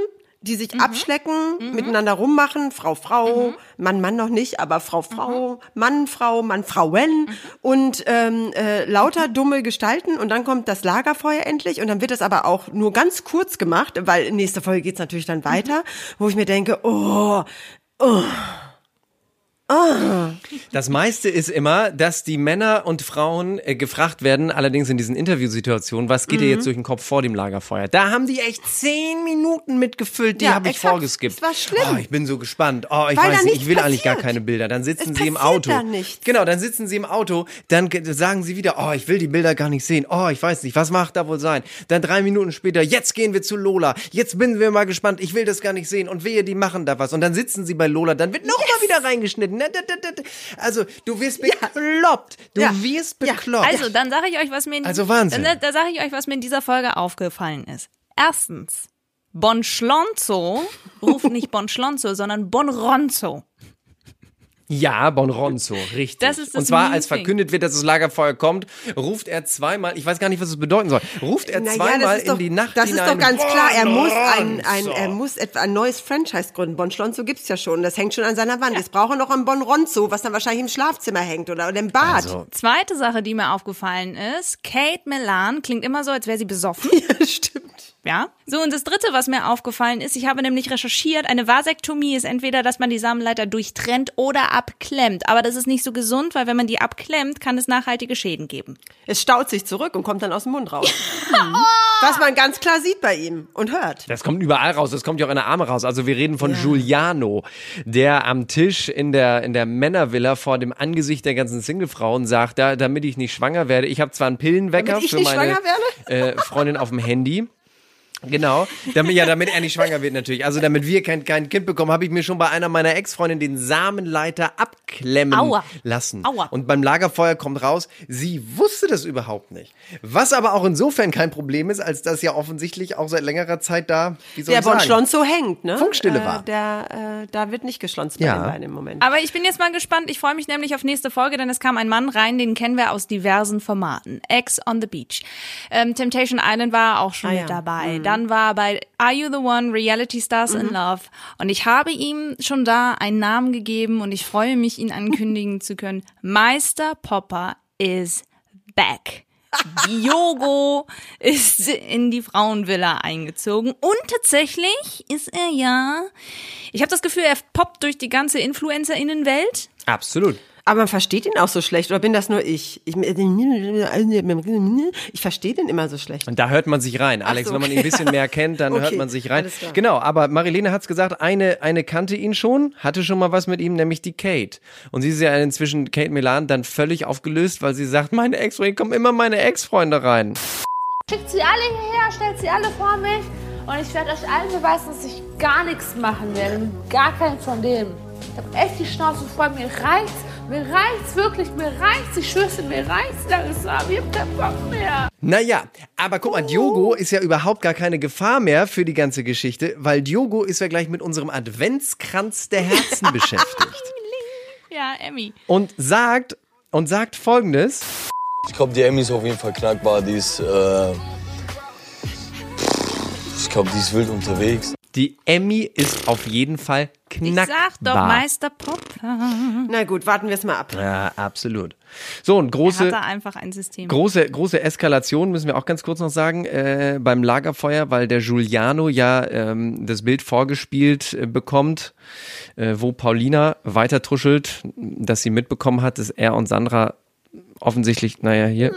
C: die sich
A: Mhm.
C: abschlecken, miteinander rummachen, Frau, Frau, Mann, Mann noch nicht, aber Frau, Frau,
A: Mhm.
C: Mann, Frau, Mann, Frauen und ähm, äh, lauter dumme Gestalten und dann kommt das Lagerfeuer endlich und dann wird das aber auch nur ganz kurz gemacht, weil nächste Folge geht's natürlich dann weiter, wo ich mir denke, oh, oh, oh.
B: Das meiste ist immer, dass die Männer und Frauen äh, gefragt werden, allerdings in diesen Interviewsituationen, was geht dir
C: Mhm.
B: jetzt durch den Kopf vor dem Lagerfeuer? Da haben die echt zehn Minuten mitgefüllt, die
C: Ja,
B: habe ich
C: exakt.
B: vorgeskippt.
C: Es war schlimm.
B: Oh, ich bin so gespannt. Oh, ich
C: Weil
B: weiß nicht, ich will eigentlich gar
C: passiert.
B: keine Bilder. Dann sitzen
C: Es
B: sie im
C: passiert
B: Auto.
C: da nichts.
B: Genau, dann sitzen sie im Auto, dann ge- sagen sie wieder, oh, ich will die Bilder gar nicht sehen. Oh, ich weiß nicht, was macht da wohl sein? Dann drei Minuten später, jetzt gehen wir zu Lola. Jetzt bin wir mal gespannt, ich will das gar nicht sehen. Und wehe, die machen da was. Und dann sitzen sie bei Lola, dann wird noch mal wieder reingeschnitten. Na, da, da, da, da. Also, du wirst bekloppt. Du
C: Ja.
B: wirst bekloppt.
A: Also, dann sage ich euch, was mir in
B: Also Wahnsinn.
A: Dann, da sage ich euch, was mir in dieser Folge aufgefallen ist. Erstens, Bon Schlonzo ruft nicht Bon Schlonzo, sondern Bon Ronzo.
B: Ja, Bonronzo, richtig.
A: Das ist das
B: Und zwar, als verkündet wird, dass das Lagerfeuer kommt, ruft er zweimal, ich weiß gar nicht, was es bedeuten soll, ruft er
C: ja,
B: zweimal
C: ist doch,
B: in die Nacht
C: Das ist
B: hinein.
C: doch ganz klar. Er muss ein, ein,
B: Bonronzo.
C: er muss etwa ein neues Franchise gründen. Bon Schlonzo gibt's ja schon. Das hängt schon an seiner Wand. Jetzt braucht er noch ein Bon Ronzo, was dann wahrscheinlich im Schlafzimmer hängt oder, oder im Bad.
B: Also,
A: Zweite Sache, die mir aufgefallen ist, Kate Milan klingt immer so, als wäre sie besoffen.
C: Ja, stimmt.
A: Ja. So, und das dritte, was mir aufgefallen ist, ich habe nämlich recherchiert, eine Vasektomie ist entweder, dass man die Samenleiter durchtrennt oder abklemmt. Aber das ist nicht so gesund, weil wenn man die abklemmt, kann es nachhaltige Schäden geben.
C: Es staut sich zurück und kommt dann aus dem Mund raus. Was man ganz klar sieht bei ihm und hört.
B: Das kommt überall raus, das kommt ja auch in der Arme raus. Also wir reden von Giuliano, der am Tisch in der, in der Männervilla vor dem Angesicht der ganzen Singlefrauen sagt, da, damit ich nicht schwanger werde, ich habe zwar einen Pillenwecker für
C: nicht
B: meine
C: schwanger
B: äh, Freundin auf dem Handy. Genau, damit, ja, damit er nicht schwanger wird natürlich. Also damit wir kein, kein Kind bekommen, habe ich mir schon bei einer meiner Ex-Freundinnen den Samenleiter abklemmen
A: Aua.
B: lassen.
A: Aua.
B: Und beim Lagerfeuer kommt raus, sie wusste das überhaupt nicht. Was aber auch insofern kein Problem ist, als dass ja offensichtlich auch seit längerer Zeit da, wie soll
C: Der
B: ich sagen,
C: Bon Schlonzo hängt, ne?
B: Funkstille
C: äh,
B: war.
C: Der, äh, da wird nicht geschlonzt bei
B: Ja.
C: den beiden im Moment.
A: Aber ich bin jetzt mal gespannt. Ich freue mich nämlich auf nächste Folge, denn es kam ein Mann rein, den kennen wir aus diversen Formaten. Ex on the Beach. Ähm, Temptation Island war auch schon
C: Ah,
A: mit
C: ja.
A: dabei. Dann war bei Are You the One? Reality Stars in Love. Und ich habe ihm schon da einen Namen gegeben und ich freue mich, ihn ankündigen zu können. Meister Popper is back. Diogo ist in die Frauenvilla eingezogen und tatsächlich ist er ja, ich habe das Gefühl, er poppt durch die ganze Influencer-Innenwelt.
B: Absolut.
C: Aber man versteht ihn auch so schlecht, oder bin das nur ich? Ich, ich verstehe den immer so schlecht.
B: Und da hört man sich rein. Alex,
C: so,
B: wenn man ihn
C: okay.
B: ein bisschen mehr kennt, dann
C: Okay,
B: hört man sich rein. Genau, aber Marilene hat's gesagt, eine, eine kannte ihn schon, hatte schon mal was mit ihm, nämlich die Kate. Und sie ist ja inzwischen, Kate Milan, dann völlig aufgelöst, weil sie sagt, meine Ex-Freunde, kommen immer meine Ex-Freunde rein.
H: Schickt sie alle hierher, stellt sie alle vor mich und ich werde euch allen beweisen, dass ich gar nichts machen werde. Gar keinen von denen. Ich habe echt die Schnauze voll. Mir reicht's. Mir reicht's wirklich. Mir reicht's. Ich schwör's mir reicht's langsam. Ich hab keinen Bock mehr.
B: Naja, aber guck mal, Diogo ist ja überhaupt gar keine Gefahr mehr für die ganze Geschichte, weil Diogo ist ja gleich mit unserem Adventskranz der Herzen beschäftigt.
A: Ja, Emmy.
B: und sagt, und sagt folgendes.
I: Ich glaube, die Emmy ist auf jeden Fall knackbar. Die ist, äh, ich glaube, die ist wild unterwegs.
B: Die Emmy ist auf jeden Fall
A: Ich
B: knackbar.
A: sag doch Meister Popper.
C: Na gut, warten wir es mal ab.
B: Ja, absolut. So, und
A: Er
B: große,
A: hat da einfach ein System.
B: große, große Eskalation, müssen wir auch ganz kurz noch sagen, äh, beim Lagerfeuer, weil der Giuliano ja ähm, das Bild vorgespielt äh, bekommt, äh, wo Paulina weiter tuschelt, dass sie mitbekommen hat, dass er und Sandra offensichtlich, naja, hier.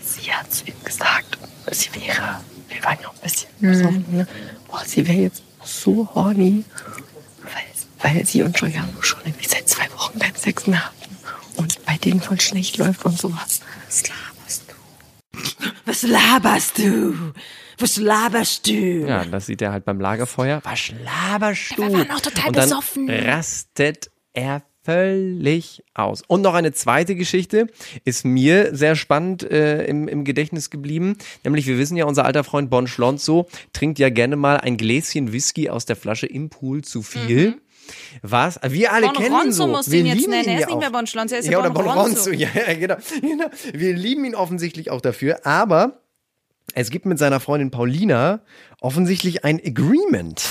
M: Sie hat zu ihm gesagt, sie wäre, wir waren ja auch ein bisschen besoffen, ne? Boah, sie wäre jetzt so horny, weil, weil sie und Giuliano schon irgendwie seit zwei Wochen keinen Sex mehr hatten und bei denen voll schlecht läuft und sowas. Was laberst du?
C: Was laberst du? Was laberst du?
B: Ja, das sieht er halt beim Lagerfeuer. Was laberst du?
A: Wir waren auch total
B: und dann
A: besoffen.
B: rastet er völlig aus. Und noch eine zweite Geschichte ist mir sehr spannend äh, im, im Gedächtnis geblieben. Nämlich, wir wissen ja, unser alter Freund Bon Schlonzo trinkt ja gerne mal ein Gläschen Whisky aus der Flasche im Pool zu viel. Was? Wir alle
A: Bon
B: kennen ihn
A: Ronzo
B: so.
A: musst
B: Wir
A: ihn jetzt
B: lieben
A: nennen.
B: ihn
A: Er ist
B: ja
A: nicht mehr Bon Schlonzo, er ist
B: ja,
A: ja
B: oder
A: Bon
B: Bon
A: Ronzo.
B: Ronzo. Ja, ja, genau. genau. Wir lieben ihn offensichtlich auch dafür. Aber es gibt mit seiner Freundin Paulina offensichtlich ein Agreement.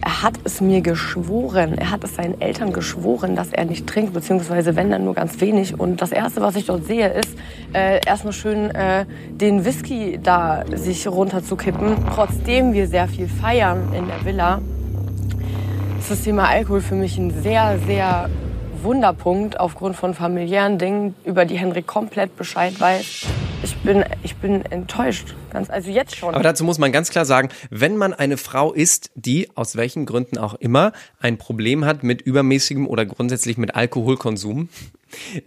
M: Er hat es mir geschworen, er hat es seinen Eltern geschworen, dass er nicht trinkt, beziehungsweise wenn dann nur ganz wenig. Und das Erste, was ich dort sehe, ist äh, erstmal schön äh, den Whisky da sich runterzukippen. Trotzdem wir sehr viel feiern in der Villa, ist das Thema Alkohol für mich ein sehr, sehr Wunderpunkt aufgrund von familiären Dingen, über die Henrik komplett Bescheid weiß. Ich bin, ich bin enttäuscht, ganz, also jetzt schon.
B: Aber dazu muss man ganz klar sagen, wenn man eine Frau ist, die aus welchen Gründen auch immer ein Problem hat mit übermäßigem oder grundsätzlich mit Alkoholkonsum,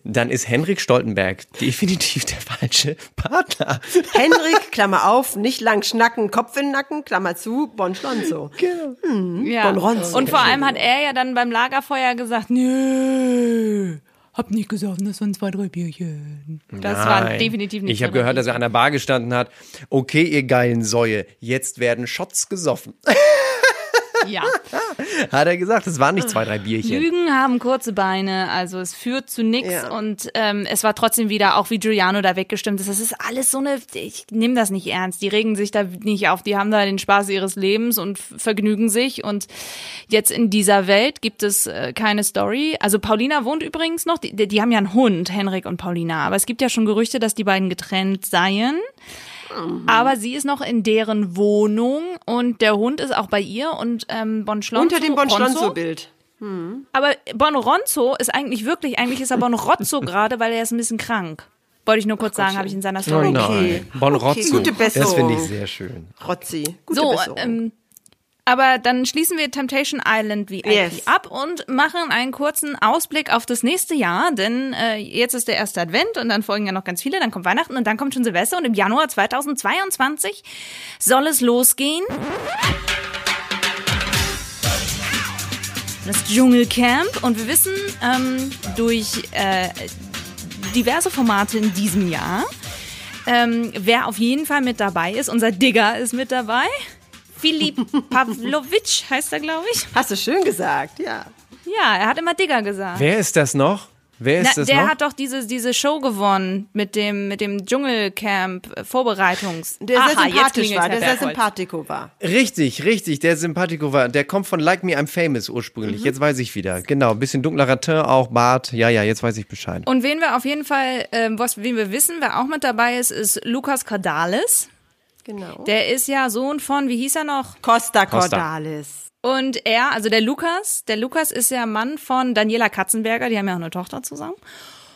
B: dann ist Henrik Stoltenberg definitiv der falsche Partner.
C: Henrik, Klammer auf, nicht lang schnacken, Kopf in den Nacken, Klammer zu, Bon Schlonzo.
B: Genau.
C: Hm,
A: Ja.
C: Bon Ronzo.
A: Und vor allem hat er ja dann beim Lagerfeuer gesagt, nö, hab nicht gesagt, das waren zwei, drei Bierchen. Das war
B: Nein.
A: definitiv nicht
B: Ich habe gehört, dass er an der Bar gestanden hat. Okay, ihr geilen Säue, jetzt werden Shots gesoffen.
A: Ja.
B: Hat er gesagt, es waren nicht zwei, drei Bierchen.
A: Lügen haben kurze Beine, also es führt zu nichts
C: Ja.
A: und ähm, es war trotzdem wieder, auch wie Giuliano da weggestimmt ist, das ist alles so eine, ich nehme das nicht ernst, die regen sich da nicht auf, die haben da den Spaß ihres Lebens und vergnügen sich und jetzt in dieser Welt gibt es äh, keine Story. Also Paulina wohnt übrigens noch, die, die haben ja einen Hund, Henrik und Paulina, aber es gibt ja schon Gerüchte, dass die beiden getrennt seien. Aber sie ist noch in deren Wohnung und der Hund ist auch bei ihr und ähm, Bon Schlonzo,
C: Unter dem Bon Schlonzo-Bild. Hm.
A: aber Bon Ronzo ist eigentlich wirklich, eigentlich ist er Bon Rozzo gerade, weil er ist ein bisschen krank. Wollte ich nur kurz sagen, habe ich in seiner
B: Oh
A: Story
B: Bon
C: Okay,
B: Rozzo.
C: gute
B: Das
C: Besserung.
B: finde ich sehr schön.
C: Rotzi. Gute
A: So,
C: Besserung.
A: ähm, aber dann schließen wir Temptation Island VIP
C: Yes.
A: ab und machen einen kurzen Ausblick auf das nächste Jahr, denn äh, jetzt ist der erste Advent und dann folgen ja noch ganz viele, dann kommt Weihnachten und dann kommt schon Silvester und im Januar 2022 soll es losgehen. Das Dschungelcamp und wir wissen ähm, durch äh, diverse Formate in diesem Jahr, ähm, wer auf jeden Fall mit dabei ist. Unser Digger ist mit dabei. Filip Pavlovic heißt er, glaube ich.
C: Hast du schön gesagt, ja.
A: Ja, er hat immer Digger gesagt.
B: Wer ist das noch? Wer ist
A: Na,
B: das
A: der
B: noch?
A: hat doch diese, diese Show gewonnen mit dem, mit dem Dschungelcamp äh, Vorbereitungs.
C: Der
A: Aha,
C: sehr sympathisch war, der sehr sympathico war.
B: Richtig, richtig, der Sympathico war. Der kommt von Like Me I'm Famous ursprünglich. Jetzt weiß ich wieder. Genau, bisschen dunklerer Teint, auch Bart. Ja, ja, jetzt weiß ich Bescheid.
A: Und wen wir auf jeden Fall, ähm, was, wen wir wissen, wer auch mit dabei ist, ist Lukas Cordalis.
C: Genau.
A: Der ist ja Sohn von, wie hieß er noch?
C: Costa. Cordalis.
A: Und er, also der Lukas, der Lukas ist ja Mann von Daniela Katzenberger, die haben ja auch eine Tochter zusammen.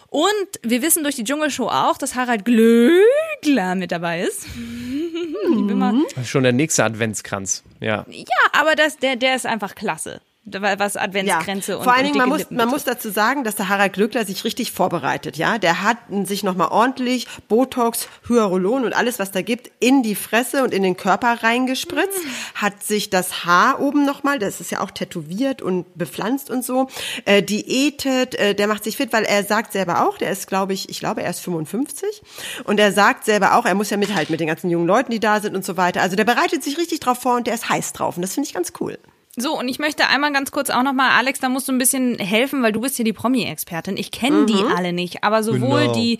A: Und wir wissen durch die Dschungelshow auch, dass Harald Glöckler mit dabei ist. ich bin mal,
B: Das ist schon der nächste Adventskranz. Ja.
A: ja, aber das, der, der ist einfach klasse. Was Adventsgrenze und
C: Vor allen Dingen, man muss, man muss dazu sagen, dass der Harald Glückler sich richtig vorbereitet, ja. Der hat sich nochmal ordentlich Botox, Hyaluron und alles, was da gibt, in die Fresse und in den Körper reingespritzt, hat sich das Haar oben nochmal, das ist ja auch tätowiert und bepflanzt und so, äh, diätet, äh, der macht sich fit, weil er sagt selber auch, der ist, glaube ich, ich glaube, er ist 55 und er sagt selber auch, er muss ja mithalten mit den ganzen jungen Leuten, die da sind und so weiter. Also der bereitet sich richtig drauf vor und der ist heiß drauf und das finde ich ganz cool.
A: So, und ich möchte einmal ganz kurz auch nochmal, Alex, da musst du ein bisschen helfen, weil du bist hier die Promi-Expertin. Ich kenne die alle nicht, aber sowohl
C: Genau.
A: die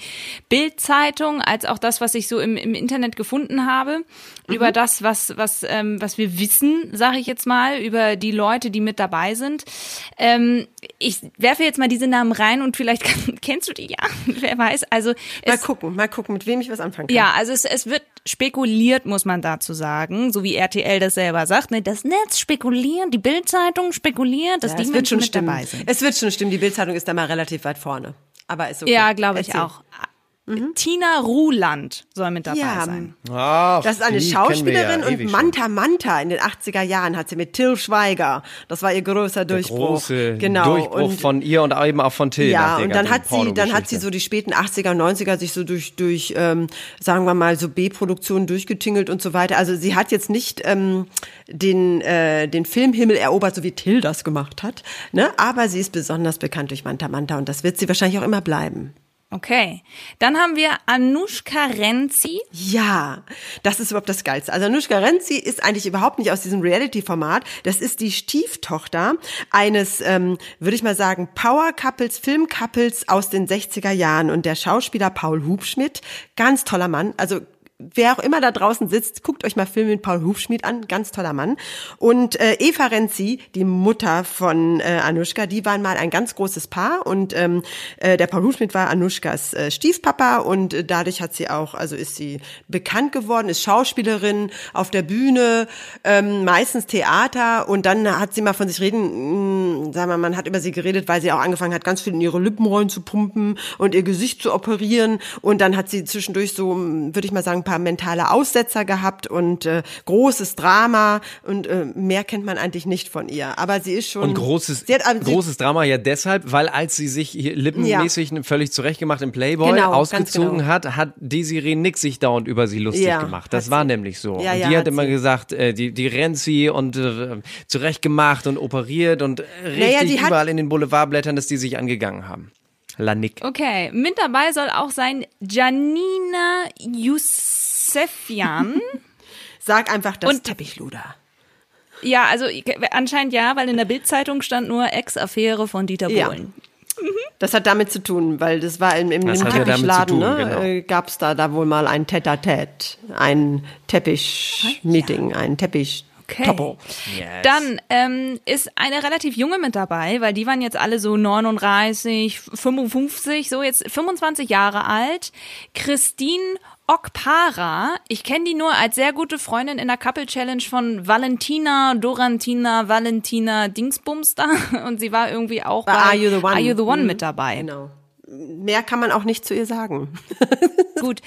A: Bild-Zeitung als auch das, was ich so im, im Internet gefunden habe, über das, was, was, ähm, was wir wissen, sage ich jetzt mal, über die Leute, die mit dabei sind. Ähm, ich werfe jetzt mal diese Namen rein und vielleicht kennst du die ja, wer weiß. Also
C: Mal
A: es,
C: gucken, mal gucken, mit wem ich was anfangen kann.
A: ja, also es, es wird spekuliert, muss man dazu sagen, so wie RTL das selber sagt. Ne, das Netz spekuliert, die Bildzeitung spekuliert, dass
C: Ja,
A: die
C: es wird
A: Menschen
C: schon
A: mit
C: stimmen.
A: dabei sind.
C: Es wird schon stimmen. Die Bildzeitung ist da mal relativ weit vorne. Aber ist okay.
A: Ja, glaube ich
C: Erzähl.
A: auch. Tina Ruland soll mit dabei
C: Ja.
A: sein.
B: Ah,
C: Das ist eine Schauspielerin
B: ja
C: und
B: schon.
C: Manta Manta in den 80er Jahren hat sie mit Till Schweiger. Das war ihr größer
B: Der
C: Durchbruch.
B: große
C: genau.
B: Durchbruch
C: und
B: von ihr und eben auch von Till.
C: ja, und dann hat sie, dann hat sie so die späten 80er, 90er sich so durch, durch ähm, sagen wir mal, so B-Produktionen durchgetingelt und so weiter. Also sie hat jetzt nicht ähm, den, äh, den Filmhimmel erobert, so wie Till das gemacht hat, ne? aber sie ist besonders bekannt durch Manta Manta und das wird sie wahrscheinlich auch immer bleiben.
A: Okay. Dann haben wir Anushka Renzi.
C: Ja, das ist überhaupt das Geilste. Also Anushka Renzi ist eigentlich überhaupt nicht aus diesem Reality-Format. Das ist die Stieftochter eines, ähm, würde ich mal sagen, Power-Couples, Film-Couples aus den 60er Jahren. Und der Schauspieler Paul Hubschmidt, ganz toller Mann, also Wer auch immer da draußen sitzt, guckt euch mal Filme mit Paul Hubschmidt an, ganz toller Mann. Und äh, Eva Renzi, die Mutter von äh, Anushka, die waren mal ein ganz großes Paar. Und ähm, äh, der Paul Hubschmidt war Anushkas äh, Stiefpapa. Und äh, dadurch hat sie auch, also ist sie bekannt geworden, ist Schauspielerin auf der Bühne, ähm, meistens Theater. Und dann hat sie mal von sich reden, mh, sagen wir, mal, man hat über sie geredet, weil sie auch angefangen hat, ganz viel in ihre Lippenrollen zu pumpen und ihr Gesicht zu operieren. Und dann hat sie zwischendurch so, mh, würde ich mal sagen, paar mentale Aussetzer gehabt und äh, großes Drama und äh, mehr kennt man eigentlich nicht von ihr, aber sie ist schon
B: Und großes,
C: sie hat, also
B: großes Drama ja deshalb, weil als sie sich lippenmäßig völlig zurechtgemacht im Playboy
C: Genau,
B: ausgezogen
C: genau.
B: hat, hat Desiree Nix sich dauernd über sie lustig
C: Ja,
B: gemacht. Das war
C: sie.
B: nämlich so.
C: Ja,
B: und
C: ja,
B: die hat,
C: hat
B: immer
C: sie.
B: gesagt, äh, die, die rennt sie und äh, zurechtgemacht und operiert und richtig
C: Naja, die hat-
B: überall in den Boulevardblättern, dass die sich angegangen haben. Lanik.
A: Okay, mit dabei soll auch sein Janina Yusefian.
C: Sag einfach das
A: Und-
C: Teppichluder.
A: ja, also anscheinend ja, weil in der Bildzeitung stand nur Ex-Affäre von Dieter
C: Ja.
A: Bohlen.
C: Das hat damit zu tun, weil das war im, im,
B: Das
C: im
B: ja
C: Teppichladen,
B: tun,
C: ne,
B: genau.
C: äh, gab es da, da wohl mal ein Tête-à-Tête, ein Teppich-Meeting, ein teppich
A: Okay.
C: Topo.
A: Dann ähm, ist eine relativ junge mit dabei, weil die waren jetzt alle so 39, 55, so jetzt 25 Jahre alt. Christine Okpara. Ich kenne die nur als sehr gute Freundin in der Couple Challenge von Valentina, Dorantina, Valentina Dingsbums da. Und sie war irgendwie auch bei,
C: Bei Are You the One?
A: Are You the One
C: Mhm.
A: mit dabei.
C: Genau. Mehr kann man auch nicht zu ihr sagen.
A: Gut.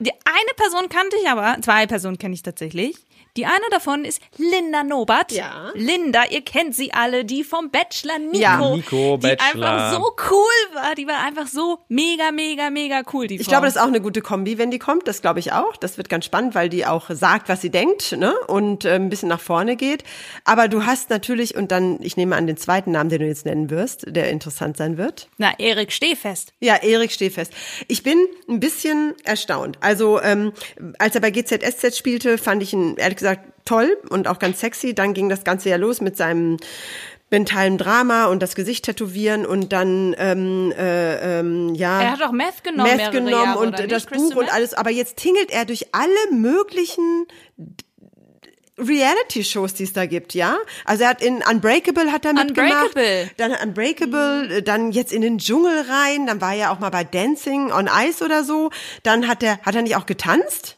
A: Die eine Person kannte ich aber, zwei Personen kenne ich tatsächlich. Die eine davon ist Linda Nobert.
C: Ja.
A: Linda, ihr kennt sie alle, die vom Bachelor Nico.
C: Ja.
B: Nico,
A: die
B: Bachelor.
A: einfach so cool war. Die war einfach so mega, mega, mega cool, die
C: Ich
A: Frau.
C: glaube, das ist auch eine gute Kombi, wenn die kommt. Das glaube ich auch. Das wird ganz spannend, weil die auch sagt, was sie denkt, ne? Und äh, ein bisschen nach vorne geht. Aber du hast natürlich, und dann, ich nehme an den zweiten Namen, den du jetzt nennen wirst, der interessant sein wird.
A: Na, Erik Stehfest.
C: Ja, Erik Stehfest. Ich bin ein bisschen erstaunt. Also, ähm, als er bei GZSZ spielte, fand ich ihn ehrlich gesagt toll und auch ganz sexy. Dann ging das Ganze ja los mit seinem mentalen Drama und das Gesicht tätowieren und dann ähm, äh, ähm, ja
A: Er hat auch Meth genommen
C: Meth genommen
A: Jahre,
C: und das Buch und alles. Aber jetzt tingelt er durch alle möglichen Reality-Shows, die es da gibt, ja. Also er hat in Unbreakable hat er mitgemacht.
A: Unbreakable.
C: Dann Unbreakable, äh, dann jetzt in den Dschungel rein, dann war er auch mal bei Dancing on Ice oder so. Dann hat er, hat er nicht auch getanzt?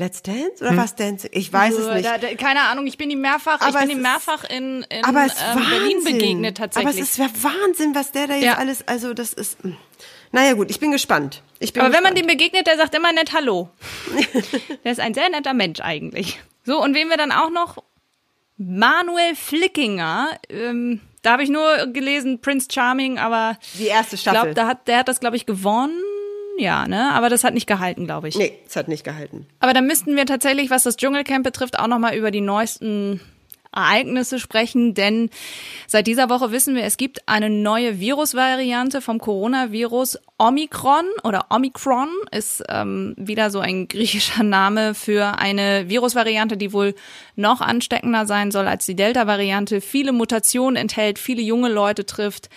C: Let's Dance oder was Dancing? Ich weiß es nicht.
A: Da, da, keine Ahnung, ich bin ihm mehrfach,
C: Aber
A: ich bin ihm mehrfach in, in
C: Aber es
A: ähm, Berlin begegnet tatsächlich.
C: Aber es ist ja Wahnsinn, was der da jetzt
A: Ja.
C: alles, also das ist, mh. naja gut, ich bin gespannt. Ich bin
A: Aber wenn man
C: gespannt.
A: dem begegnet, der sagt immer nett Hallo. der ist ein sehr netter Mensch eigentlich. So, und wen wir dann auch noch? Manuel Flickinger. Ähm, da habe ich nur gelesen, Prince Charming, aber
C: Die erste
A: ich
C: Staffel.
A: glaube, da hat, der hat das, glaube ich, gewonnen. Ja, ne? Aber das hat nicht gehalten, glaube ich.
C: Nee, es hat nicht gehalten.
A: Aber dann müssten wir tatsächlich, was das Dschungelcamp betrifft, auch nochmal über die neuesten Ereignisse sprechen, denn seit dieser Woche wissen wir, es gibt eine neue Virusvariante vom Coronavirus. Omikron oder Omikron ist ähm, wieder so ein griechischer Name für eine Virusvariante, die wohl noch ansteckender sein soll als die Delta-Variante, viele Mutationen enthält, viele junge Leute trifft.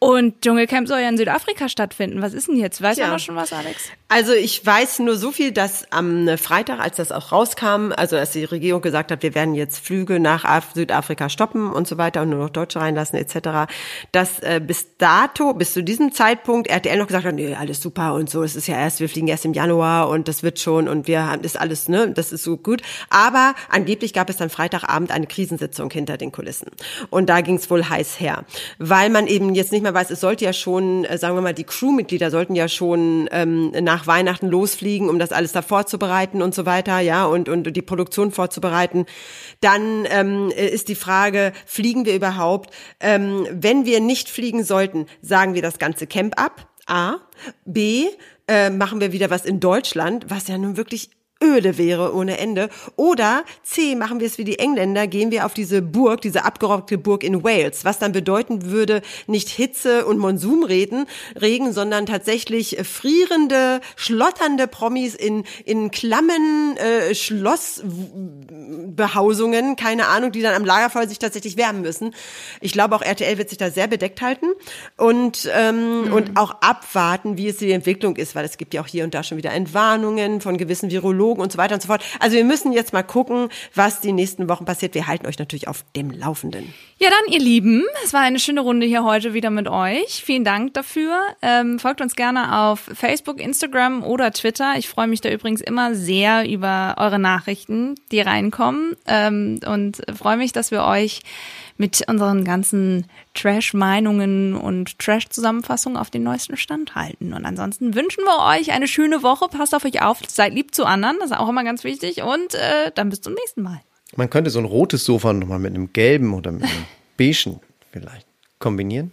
A: Und Dschungelcamp soll ja in Südafrika stattfinden. Was ist denn jetzt? Weiß man noch schon was, Alex?
C: Also ich weiß nur so viel, dass am Freitag, als das auch rauskam, also als die Regierung gesagt hat, wir werden jetzt Flüge nach Af Südafrika stoppen und so weiter und nur noch Deutsche reinlassen etc., dass äh, bis dato, bis zu diesem Zeitpunkt RTL noch gesagt hat, nee, alles super und so, es ist ja erst, wir fliegen erst im Januar und das wird schon und wir haben, ist alles, ne, das ist so gut. Aber angeblich gab es dann Freitagabend eine Krisensitzung hinter den Kulissen. Und da ging es wohl heiß her, weil man eben jetzt nicht mehr weiß, es sollte ja schon, äh, sagen wir mal, die Crewmitglieder sollten ja schon ähm, nach Weihnachten losfliegen, um das alles da vorzubereiten und so weiter, ja, und, und die Produktion vorzubereiten. Dann ähm, ist die Frage, fliegen wir überhaupt? Ähm, wenn wir nicht fliegen sollten, sagen wir das ganze Camp ab. A. B. Äh, machen wir wieder was in Deutschland, was ja nun wirklich öde wäre ohne Ende. Oder C, machen wir es wie die Engländer, gehen wir auf diese Burg, diese abgerockte Burg in Wales, was dann bedeuten würde, nicht Hitze und Monsumreden, Regen, sondern tatsächlich frierende, schlotternde Promis in, in klammen äh, Schlossbehausungen, keine Ahnung, die dann am Lagerfeuer sich tatsächlich wärmen müssen. Ich glaube, auch RTL wird sich da sehr bedeckt halten und, ähm,
A: Mhm.
C: und auch abwarten, wie es die Entwicklung ist, weil es gibt ja auch hier und da schon wieder Entwarnungen von gewissen Virologen und so weiter und so fort. Also wir müssen jetzt mal gucken, was die nächsten Wochen passiert. Wir halten euch natürlich auf dem Laufenden.
A: Ja, dann, ihr Lieben, es war eine schöne Runde hier heute wieder mit euch. Vielen Dank dafür. Ähm, folgt uns gerne auf Facebook, Instagram oder Twitter. Ich freue mich da übrigens immer sehr über eure Nachrichten, die reinkommen. Ähm, und freue mich, dass wir euch mit unseren ganzen Trash-Meinungen und Trash-Zusammenfassungen auf den neuesten Stand halten. Und ansonsten wünschen wir euch eine schöne Woche. Passt auf euch auf, seid lieb zu anderen, das ist auch immer ganz wichtig. Und äh, dann bis zum nächsten Mal.
B: Man könnte so ein rotes Sofa nochmal mit einem gelben oder mit einem beigen vielleicht kombinieren.